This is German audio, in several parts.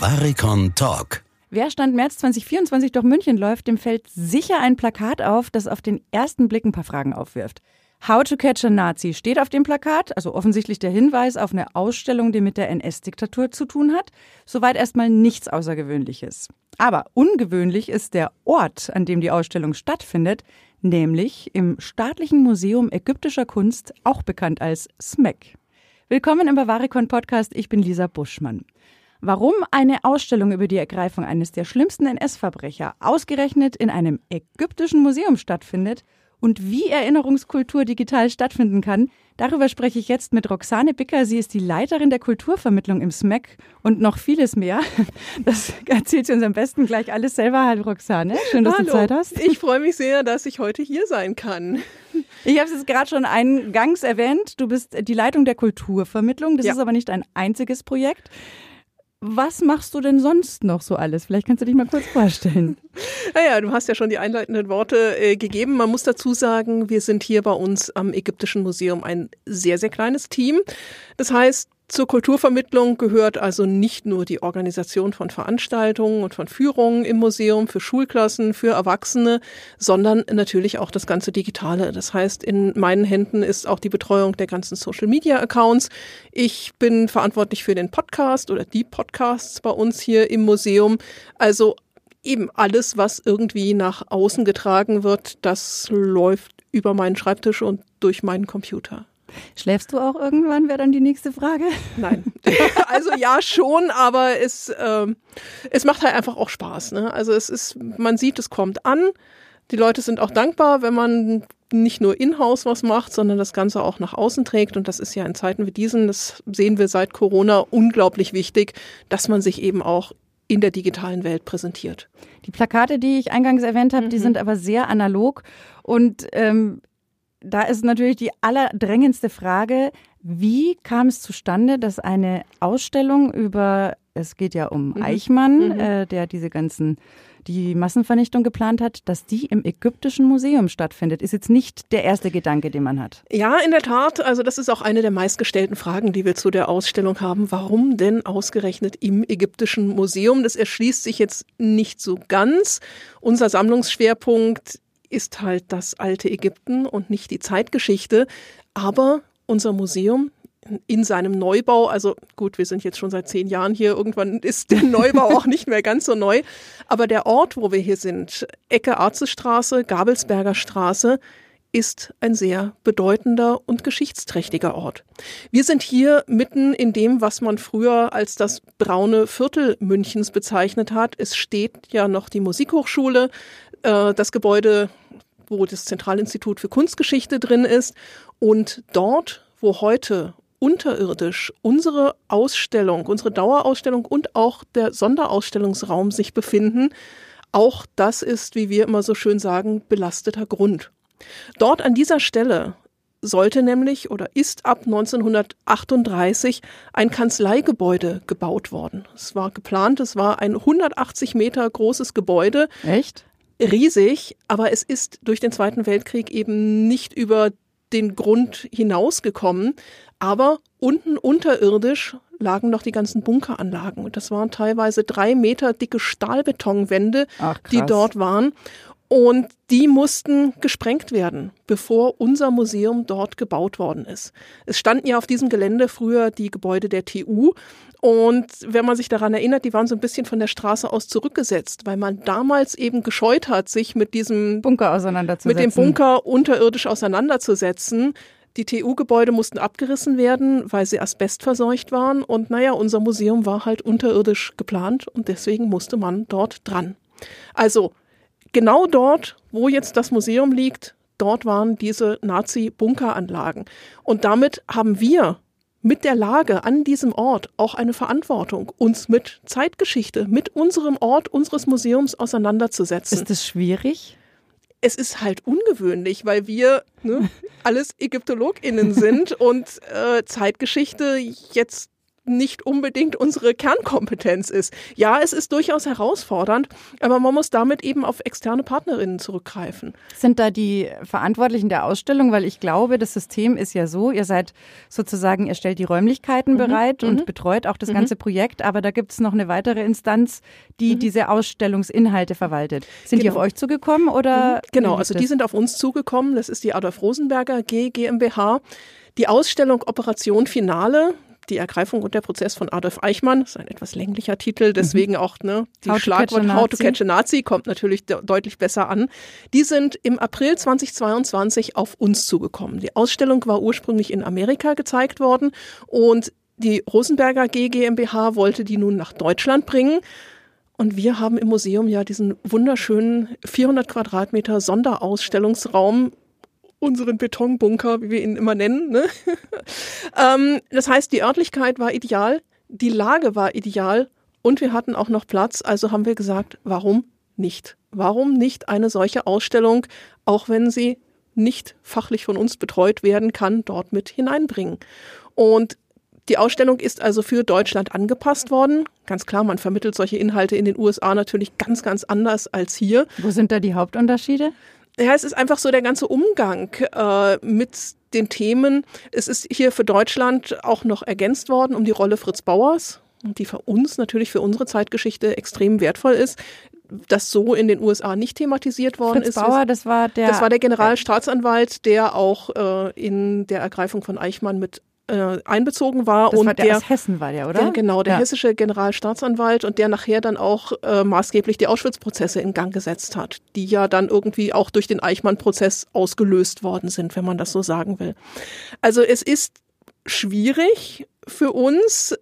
Bavaricon Talk. Wer Stand März 2024 durch München läuft, dem fällt sicher ein Plakat auf, das auf den ersten Blick ein paar Fragen aufwirft. How to Catch a Nazi steht auf dem Plakat, also offensichtlich der Hinweis auf eine Ausstellung, die mit der NS-Diktatur zu tun hat. Soweit erstmal nichts Außergewöhnliches. Aber ungewöhnlich ist der Ort, an dem die Ausstellung stattfindet, nämlich im Staatlichen Museum ägyptischer Kunst, auch bekannt als SMEC. Willkommen im Bavaricon Podcast, ich bin Lisa Buschmann. Warum eine Ausstellung über die Ergreifung eines der schlimmsten NS-Verbrecher ausgerechnet in einem ägyptischen Museum stattfindet und wie Erinnerungskultur digital stattfinden kann, darüber spreche ich jetzt mit Roxane Bicker. Sie ist die Leiterin der Kulturvermittlung im SMEC und noch vieles mehr. Das erzählt sie uns am besten gleich alles selber. Hallo Roxane, schön, dass Hallo. du Zeit hast. Ich freue mich sehr, dass ich heute hier sein kann. Ich habe es jetzt gerade schon eingangs erwähnt. Du bist die Leitung der Kulturvermittlung. Das Ja. ist aber nicht ein einziges Projekt. Was machst du denn sonst noch so alles? Vielleicht kannst du dich mal kurz vorstellen. Naja, du hast ja schon die einleitenden Worte äh, gegeben. Man muss dazu sagen, wir sind hier bei uns am Ägyptischen Museum ein sehr, sehr kleines Team. Das heißt, zur Kulturvermittlung gehört also nicht nur die Organisation von Veranstaltungen und von Führungen im Museum für Schulklassen, für Erwachsene, sondern natürlich auch das ganze Digitale. Das heißt, in meinen Händen ist auch die Betreuung der ganzen Social-Media-Accounts. Ich bin verantwortlich für den Podcast oder die Podcasts bei uns hier im Museum. Also eben alles, was irgendwie nach außen getragen wird, das läuft über meinen Schreibtisch und durch meinen Computer. Schläfst du auch irgendwann, wäre dann die nächste Frage. Nein. also ja schon, aber es, ähm, es macht halt einfach auch Spaß. Ne? Also es ist, man sieht, es kommt an. Die Leute sind auch dankbar, wenn man nicht nur in-house was macht, sondern das Ganze auch nach außen trägt. Und das ist ja in Zeiten wie diesen, das sehen wir seit Corona, unglaublich wichtig, dass man sich eben auch in der digitalen Welt präsentiert. Die Plakate, die ich eingangs erwähnt habe, Mhm. die sind aber sehr analog. Und ähm, da ist natürlich die allerdrängendste Frage, wie kam es zustande, dass eine Ausstellung über, es geht ja um Mhm. Eichmann, Mhm. äh, der diese ganzen, die Massenvernichtung geplant hat, dass die im Ägyptischen Museum stattfindet, ist jetzt nicht der erste Gedanke, den man hat. Ja, in der Tat. Also das ist auch eine der meistgestellten Fragen, die wir zu der Ausstellung haben. Warum denn ausgerechnet im Ägyptischen Museum? Das erschließt sich jetzt nicht so ganz. Unser Sammlungsschwerpunkt ist halt das alte Ägypten und nicht die Zeitgeschichte. Aber unser Museum in seinem Neubau, also gut, wir sind jetzt schon seit zehn Jahren hier, irgendwann ist der Neubau auch nicht mehr ganz so neu, aber der Ort, wo wir hier sind, Ecke Arzestraße, Gabelsberger Straße, ist ein sehr bedeutender und geschichtsträchtiger Ort. Wir sind hier mitten in dem, was man früher als das braune Viertel Münchens bezeichnet hat. Es steht ja noch die Musikhochschule, äh, das Gebäude, wo das Zentralinstitut für Kunstgeschichte drin ist. Und dort, wo heute unterirdisch unsere Ausstellung, unsere Dauerausstellung und auch der Sonderausstellungsraum sich befinden, auch das ist, wie wir immer so schön sagen, belasteter Grund. Dort an dieser Stelle sollte nämlich oder ist ab 1938 ein Kanzleigebäude gebaut worden. Es war geplant, es war ein 180 Meter großes Gebäude, Echt? Riesig, aber es ist durch den Zweiten Weltkrieg eben nicht über den Grund hinausgekommen. Aber unten unterirdisch lagen noch die ganzen Bunkeranlagen. Und das waren teilweise drei Meter dicke Stahlbetonwände, Ach, die dort waren. Und die mussten gesprengt werden, bevor unser Museum dort gebaut worden ist. Es standen ja auf diesem Gelände früher die Gebäude der TU. Und wenn man sich daran erinnert, die waren so ein bisschen von der Straße aus zurückgesetzt, weil man damals eben gescheut hat, sich mit diesem Bunker auseinanderzusetzen. mit dem Bunker unterirdisch auseinanderzusetzen. Die TU-Gebäude mussten abgerissen werden, weil sie asbestverseucht waren. Und naja, unser Museum war halt unterirdisch geplant und deswegen musste man dort dran. Also genau dort, wo jetzt das Museum liegt, dort waren diese Nazi-Bunkeranlagen. Und damit haben wir mit der Lage an diesem Ort auch eine Verantwortung, uns mit Zeitgeschichte, mit unserem Ort, unseres Museums auseinanderzusetzen Ist das schwierig? es ist halt ungewöhnlich, weil wir ne, alles ÄgyptologInnen sind und äh, Zeitgeschichte jetzt nicht unbedingt unsere Kernkompetenz ist. Ja, es ist durchaus herausfordernd, aber man muss damit eben auf externe Partnerinnen zurückgreifen. Sind da die Verantwortlichen der Ausstellung? Weil ich glaube, das System ist ja so, ihr seid sozusagen, ihr stellt die Räumlichkeiten mhm. bereit und mhm. betreut auch das mhm. ganze Projekt, aber da gibt es noch eine weitere Instanz, die mhm. diese Ausstellungsinhalte verwaltet. Sind genau. die auf euch zugekommen oder? Mhm. Genau, also die sind auf uns zugekommen. Das ist die Adolf Rosenberger G GmbH. Die Ausstellung Operation Finale, die Ergreifung und der Prozess von Adolf Eichmann, das ist ein etwas länglicher Titel, deswegen mhm. auch ne, die How Schlagwort to How to Catch a Nazi kommt natürlich de deutlich besser an. Die sind im April 2022 auf uns zugekommen. Die Ausstellung war ursprünglich in Amerika gezeigt worden und die Rosenberger G GmbH wollte die nun nach Deutschland bringen. Und wir haben im Museum ja diesen wunderschönen 400 Quadratmeter Sonderausstellungsraum unseren Betonbunker, wie wir ihn immer nennen. Ne? ähm, das heißt, die Örtlichkeit war ideal, die Lage war ideal und wir hatten auch noch Platz. Also haben wir gesagt, warum nicht? Warum nicht eine solche Ausstellung, auch wenn sie nicht fachlich von uns betreut werden kann, dort mit hineinbringen? Und die Ausstellung ist also für Deutschland angepasst worden. Ganz klar, man vermittelt solche Inhalte in den USA natürlich ganz, ganz anders als hier. Wo sind da die Hauptunterschiede? Ja, es ist einfach so der ganze Umgang äh, mit den Themen. Es ist hier für Deutschland auch noch ergänzt worden um die Rolle Fritz Bauers, die für uns natürlich für unsere Zeitgeschichte extrem wertvoll ist das so in den USA nicht thematisiert worden Fritz ist. Bauer, das war der das war der Generalstaatsanwalt, der auch äh, in der Ergreifung von Eichmann mit äh, einbezogen war. Das und war der, der aus Hessen war der, oder? Der, genau, der ja. hessische Generalstaatsanwalt und der nachher dann auch äh, maßgeblich die Auschwitz-Prozesse in Gang gesetzt hat, die ja dann irgendwie auch durch den Eichmann-Prozess ausgelöst worden sind, wenn man das so sagen will. Also es ist schwierig für uns,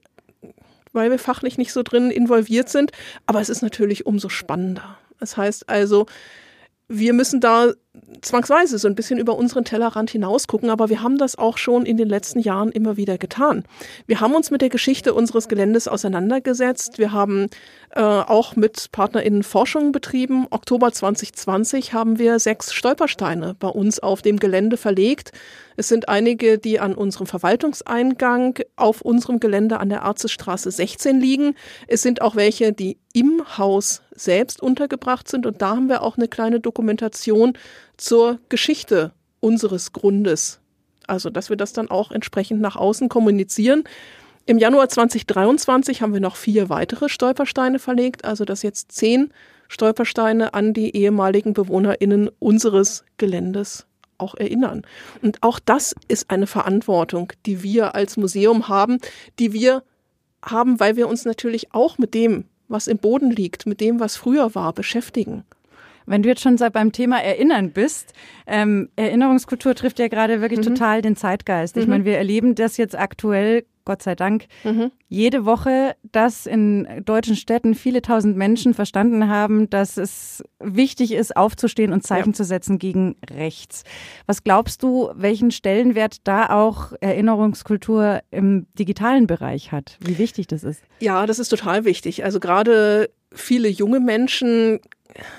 weil wir fachlich nicht so drin involviert sind, aber es ist natürlich umso spannender. Das heißt also, wir müssen da zwangsweise so ein bisschen über unseren Tellerrand hinaus gucken, aber wir haben das auch schon in den letzten Jahren immer wieder getan. Wir haben uns mit der Geschichte unseres Geländes auseinandergesetzt. Wir haben äh, auch mit PartnerInnen Forschung betrieben. Oktober 2020 haben wir sechs Stolpersteine bei uns auf dem Gelände verlegt. Es sind einige, die an unserem Verwaltungseingang auf unserem Gelände an der Arzesstraße 16 liegen. Es sind auch welche, die im Haus selbst untergebracht sind. Und da haben wir auch eine kleine Dokumentation zur Geschichte unseres Grundes. Also, dass wir das dann auch entsprechend nach außen kommunizieren. Im Januar 2023 haben wir noch vier weitere Stolpersteine verlegt, also dass jetzt zehn Stolpersteine an die ehemaligen BewohnerInnen unseres Geländes auch erinnern. Und auch das ist eine Verantwortung, die wir als Museum haben, die wir haben, weil wir uns natürlich auch mit dem, was im Boden liegt, mit dem, was früher war, beschäftigen. Wenn du jetzt schon beim Thema Erinnern bist, ähm, Erinnerungskultur trifft ja gerade wirklich mhm. total den Zeitgeist. Ich mhm. meine, wir erleben das jetzt aktuell, Gott sei Dank, mhm. jede Woche, dass in deutschen Städten viele tausend Menschen verstanden haben, dass es wichtig ist, aufzustehen und Zeichen ja. zu setzen gegen rechts. Was glaubst du, welchen Stellenwert da auch Erinnerungskultur im digitalen Bereich hat? Wie wichtig das ist? Ja, das ist total wichtig. Also gerade viele junge Menschen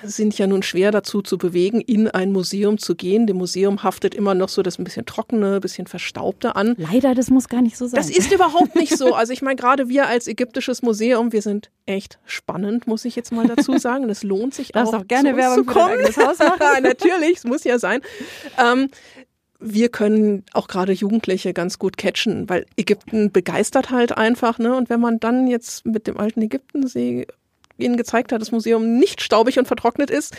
sind ja nun schwer dazu zu bewegen, in ein Museum zu gehen. Dem Museum haftet immer noch so das ein bisschen trockene, ein bisschen verstaubte an. Leider, das muss gar nicht so sein. Das ist überhaupt nicht so. Also ich meine, gerade wir als ägyptisches Museum, wir sind echt spannend, muss ich jetzt mal dazu sagen. Das lohnt sich auch. auch gerne Werbung zu kommen. für Haus machen. Natürlich, es muss ja sein. Ähm, wir können auch gerade Jugendliche ganz gut catchen, weil Ägypten begeistert halt einfach, ne? Und wenn man dann jetzt mit dem alten Ägyptensee ihnen gezeigt hat, das Museum nicht staubig und vertrocknet ist,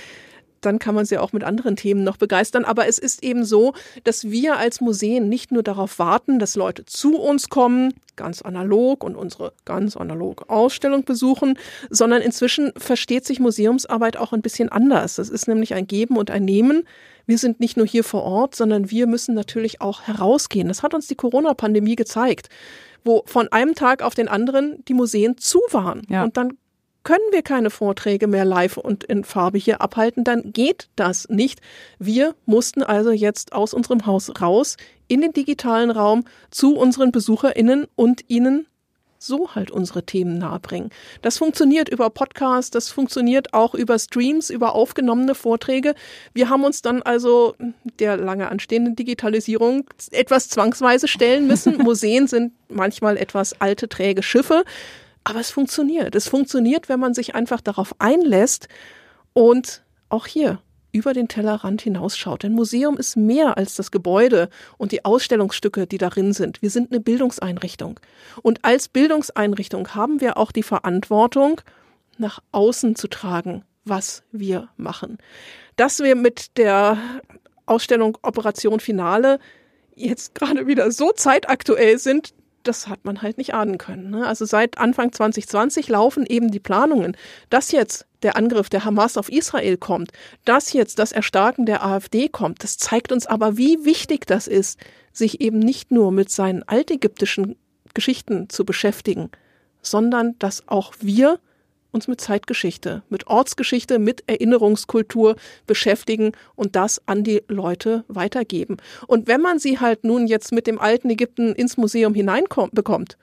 dann kann man sie auch mit anderen Themen noch begeistern. Aber es ist eben so, dass wir als Museen nicht nur darauf warten, dass Leute zu uns kommen, ganz analog und unsere ganz analog Ausstellung besuchen, sondern inzwischen versteht sich Museumsarbeit auch ein bisschen anders. Das ist nämlich ein Geben und ein Nehmen. Wir sind nicht nur hier vor Ort, sondern wir müssen natürlich auch herausgehen. Das hat uns die Corona-Pandemie gezeigt, wo von einem Tag auf den anderen die Museen zu waren. Ja. Und dann können wir keine Vorträge mehr live und in Farbe hier abhalten, dann geht das nicht. Wir mussten also jetzt aus unserem Haus raus in den digitalen Raum zu unseren BesucherInnen und ihnen so halt unsere Themen nahebringen. Das funktioniert über Podcasts, das funktioniert auch über Streams, über aufgenommene Vorträge. Wir haben uns dann also der lange anstehenden Digitalisierung etwas zwangsweise stellen müssen. Museen sind manchmal etwas alte, träge Schiffe, aber es funktioniert. Es funktioniert, wenn man sich einfach darauf einlässt und auch hier über den Tellerrand hinausschaut. Ein Museum ist mehr als das Gebäude und die Ausstellungsstücke, die darin sind. Wir sind eine Bildungseinrichtung. Und als Bildungseinrichtung haben wir auch die Verantwortung, nach außen zu tragen, was wir machen. Dass wir mit der Ausstellung Operation Finale jetzt gerade wieder so zeitaktuell sind, das hat man halt nicht ahnen können. Ne? Also seit Anfang 2020 laufen eben die Planungen, dass jetzt der Angriff der Hamas auf Israel kommt, dass jetzt das Erstarken der AfD kommt. Das zeigt uns aber, wie wichtig das ist, sich eben nicht nur mit seinen altägyptischen Geschichten zu beschäftigen, sondern dass auch wir uns mit Zeitgeschichte, mit Ortsgeschichte, mit Erinnerungskultur beschäftigen und das an die Leute weitergeben. Und wenn man sie halt nun jetzt mit dem alten Ägypten ins Museum hineinbekommt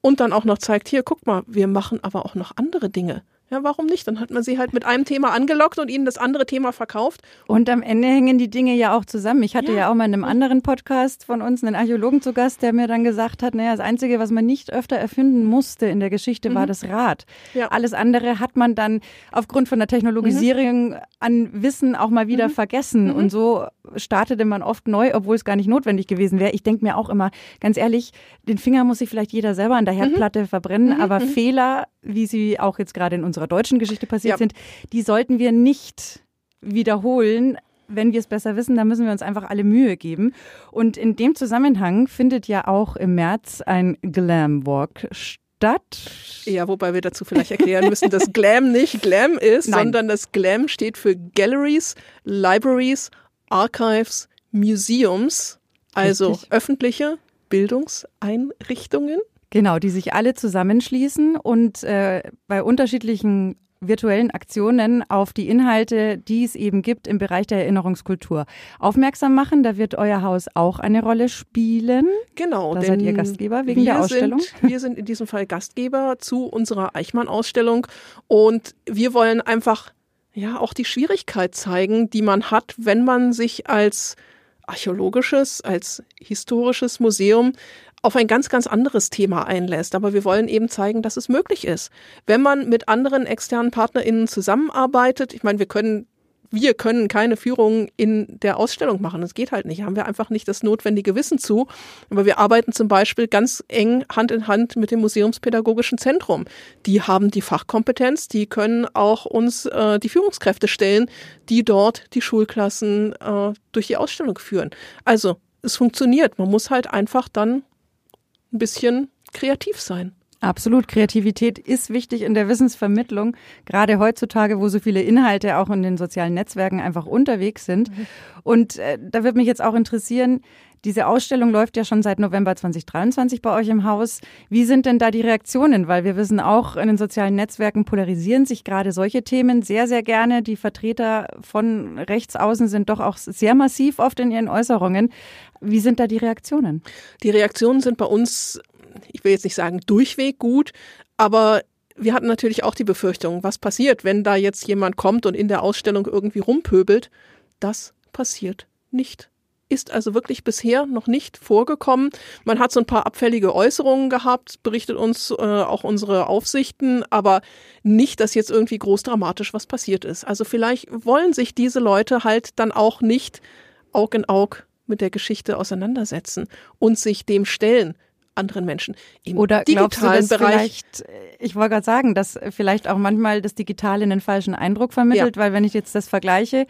und dann auch noch zeigt, hier, guck mal, wir machen aber auch noch andere Dinge. Ja, warum nicht? Dann hat man sie halt mit einem Thema angelockt und ihnen das andere Thema verkauft. Und am Ende hängen die Dinge ja auch zusammen. Ich hatte ja, ja auch mal in einem anderen Podcast von uns einen Archäologen zu Gast, der mir dann gesagt hat, naja, das Einzige, was man nicht öfter erfinden musste in der Geschichte, mhm. war das Rad. Ja. Alles andere hat man dann aufgrund von der Technologisierung mhm. an Wissen auch mal wieder mhm. vergessen. Mhm. Und so startete man oft neu, obwohl es gar nicht notwendig gewesen wäre. Ich denke mir auch immer, ganz ehrlich, den Finger muss sich vielleicht jeder selber an der mhm. Herdplatte verbrennen, mhm. aber Fehler, wie sie auch jetzt gerade in unserer unserer deutschen Geschichte passiert ja. sind, die sollten wir nicht wiederholen. Wenn wir es besser wissen, dann müssen wir uns einfach alle Mühe geben. Und in dem Zusammenhang findet ja auch im März ein Glam Walk statt. Ja, wobei wir dazu vielleicht erklären müssen, dass Glam nicht Glam ist, Nein. sondern das Glam steht für Galleries, Libraries, Archives, Museums, also Richtig. öffentliche Bildungseinrichtungen. Genau, die sich alle zusammenschließen und äh, bei unterschiedlichen virtuellen Aktionen auf die Inhalte, die es eben gibt im Bereich der Erinnerungskultur aufmerksam machen. Da wird euer Haus auch eine Rolle spielen. Genau. Da seid ihr Gastgeber wegen der Ausstellung. Sind, wir sind in diesem Fall Gastgeber zu unserer Eichmann-Ausstellung und wir wollen einfach ja auch die Schwierigkeit zeigen, die man hat, wenn man sich als archäologisches, als historisches Museum auf ein ganz, ganz anderes Thema einlässt. Aber wir wollen eben zeigen, dass es möglich ist. Wenn man mit anderen externen PartnerInnen zusammenarbeitet, ich meine, wir können wir können keine Führung in der Ausstellung machen. Das geht halt nicht. Haben wir einfach nicht das notwendige Wissen zu. Aber wir arbeiten zum Beispiel ganz eng Hand in Hand mit dem Museumspädagogischen Zentrum. Die haben die Fachkompetenz, die können auch uns äh, die Führungskräfte stellen, die dort die Schulklassen äh, durch die Ausstellung führen. Also es funktioniert. Man muss halt einfach dann ein bisschen kreativ sein. Absolut. Kreativität ist wichtig in der Wissensvermittlung, gerade heutzutage, wo so viele Inhalte auch in den sozialen Netzwerken einfach unterwegs sind. Und äh, da würde mich jetzt auch interessieren, diese Ausstellung läuft ja schon seit November 2023 bei euch im Haus. Wie sind denn da die Reaktionen? Weil wir wissen auch, in den sozialen Netzwerken polarisieren sich gerade solche Themen sehr, sehr gerne. Die Vertreter von rechts außen sind doch auch sehr massiv oft in ihren Äußerungen. Wie sind da die Reaktionen? Die Reaktionen sind bei uns, ich will jetzt nicht sagen durchweg gut, aber wir hatten natürlich auch die Befürchtung, was passiert, wenn da jetzt jemand kommt und in der Ausstellung irgendwie rumpöbelt. Das passiert nicht ist also wirklich bisher noch nicht vorgekommen. Man hat so ein paar abfällige Äußerungen gehabt, berichtet uns äh, auch unsere Aufsichten, aber nicht, dass jetzt irgendwie groß dramatisch was passiert ist. Also vielleicht wollen sich diese Leute halt dann auch nicht Aug in Aug mit der Geschichte auseinandersetzen und sich dem stellen anderen Menschen im Oder digitalen du, Bereich. Äh, ich wollte gerade sagen, dass vielleicht auch manchmal das Digitale einen falschen Eindruck vermittelt, ja. weil wenn ich jetzt das vergleiche,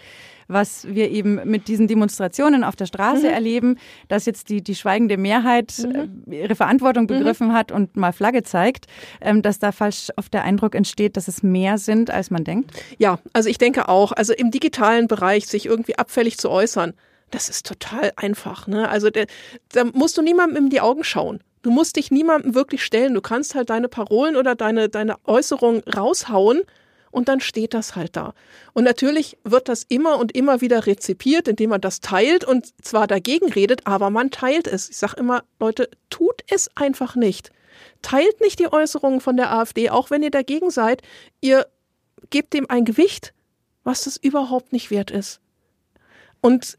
was wir eben mit diesen Demonstrationen auf der Straße mhm. erleben, dass jetzt die, die schweigende Mehrheit mhm. Äh, ihre Verantwortung mhm. begriffen mhm. hat und mal Flagge zeigt, ähm, dass da falsch oft der Eindruck entsteht, dass es mehr sind, als man denkt? Ja, also ich denke auch, also im digitalen Bereich sich irgendwie abfällig zu äußern, das ist total einfach. Ne? Also der, da musst du niemandem in die Augen schauen. Du musst dich niemandem wirklich stellen. Du kannst halt deine Parolen oder deine, deine Äußerungen raushauen und dann steht das halt da. Und natürlich wird das immer und immer wieder rezipiert, indem man das teilt und zwar dagegen redet, aber man teilt es. Ich sage immer, Leute, tut es einfach nicht. teilt nicht die Äußerungen von der AfD, auch wenn ihr dagegen seid. Ihr gebt dem ein Gewicht, was das überhaupt nicht wert ist. Und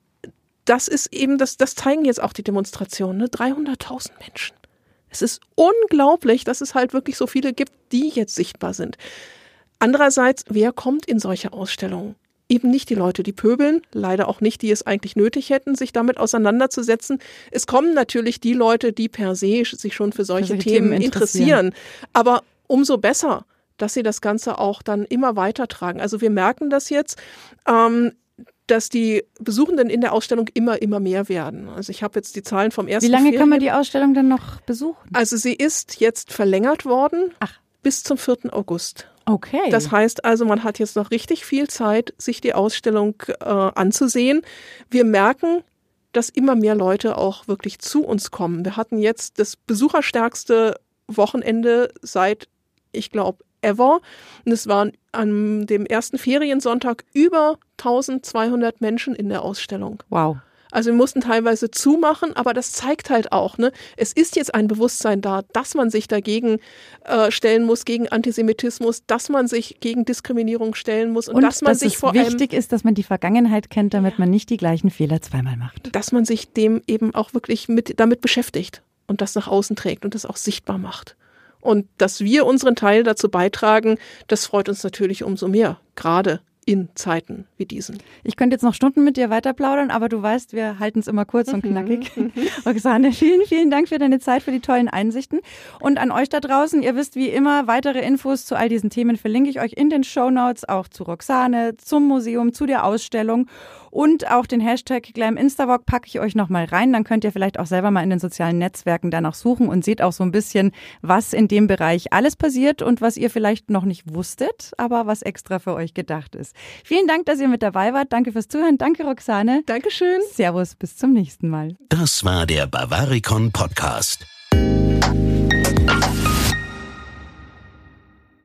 das ist eben, das, das zeigen jetzt auch die Demonstrationen, ne? 300.000 Menschen. Es ist unglaublich, dass es halt wirklich so viele gibt, die jetzt sichtbar sind. Andererseits, wer kommt in solche Ausstellungen? Eben nicht die Leute, die pöbeln, leider auch nicht, die es eigentlich nötig hätten, sich damit auseinanderzusetzen. Es kommen natürlich die Leute, die per se sich schon für solche, für solche Themen, Themen interessieren. interessieren. Aber umso besser, dass sie das Ganze auch dann immer weitertragen. Also wir merken das jetzt. Ähm, dass die Besuchenden in der Ausstellung immer, immer mehr werden. Also ich habe jetzt die Zahlen vom ersten Wie lange Ferien. kann man die Ausstellung dann noch besuchen? Also sie ist jetzt verlängert worden Ach. bis zum 4. August. Okay. Das heißt also, man hat jetzt noch richtig viel Zeit, sich die Ausstellung äh, anzusehen. Wir merken, dass immer mehr Leute auch wirklich zu uns kommen. Wir hatten jetzt das besucherstärkste Wochenende seit, ich glaube, ever. Und es waren an dem ersten Feriensonntag über 1200 Menschen in der Ausstellung. Wow. Also wir mussten teilweise zumachen, aber das zeigt halt auch, ne, es ist jetzt ein Bewusstsein da, dass man sich dagegen äh, stellen muss, gegen Antisemitismus, dass man sich gegen Diskriminierung stellen muss und, und dass man dass sich vor allem wichtig ist, dass man die Vergangenheit kennt, damit man nicht die gleichen Fehler zweimal macht. Dass man sich dem eben auch wirklich mit damit beschäftigt und das nach außen trägt und das auch sichtbar macht. Und dass wir unseren Teil dazu beitragen, das freut uns natürlich umso mehr, gerade in Zeiten wie diesen. Ich könnte jetzt noch Stunden mit dir weiter plaudern, aber du weißt, wir halten es immer kurz und mhm, knackig. Roxane, vielen, vielen Dank für deine Zeit, für die tollen Einsichten. Und an euch da draußen, ihr wisst wie immer, weitere Infos zu all diesen Themen verlinke ich euch in den Show Notes, auch zu Roxane, zum Museum, zu der Ausstellung und auch den Hashtag Glam Instawalk packe ich euch nochmal rein. Dann könnt ihr vielleicht auch selber mal in den sozialen Netzwerken danach suchen und seht auch so ein bisschen, was in dem Bereich alles passiert und was ihr vielleicht noch nicht wusstet, aber was extra für euch gedacht ist. Vielen Dank, dass ihr mit dabei wart. Danke fürs Zuhören. Danke, Roxane. Dankeschön. Servus, bis zum nächsten Mal. Das war der Bavaricon Podcast.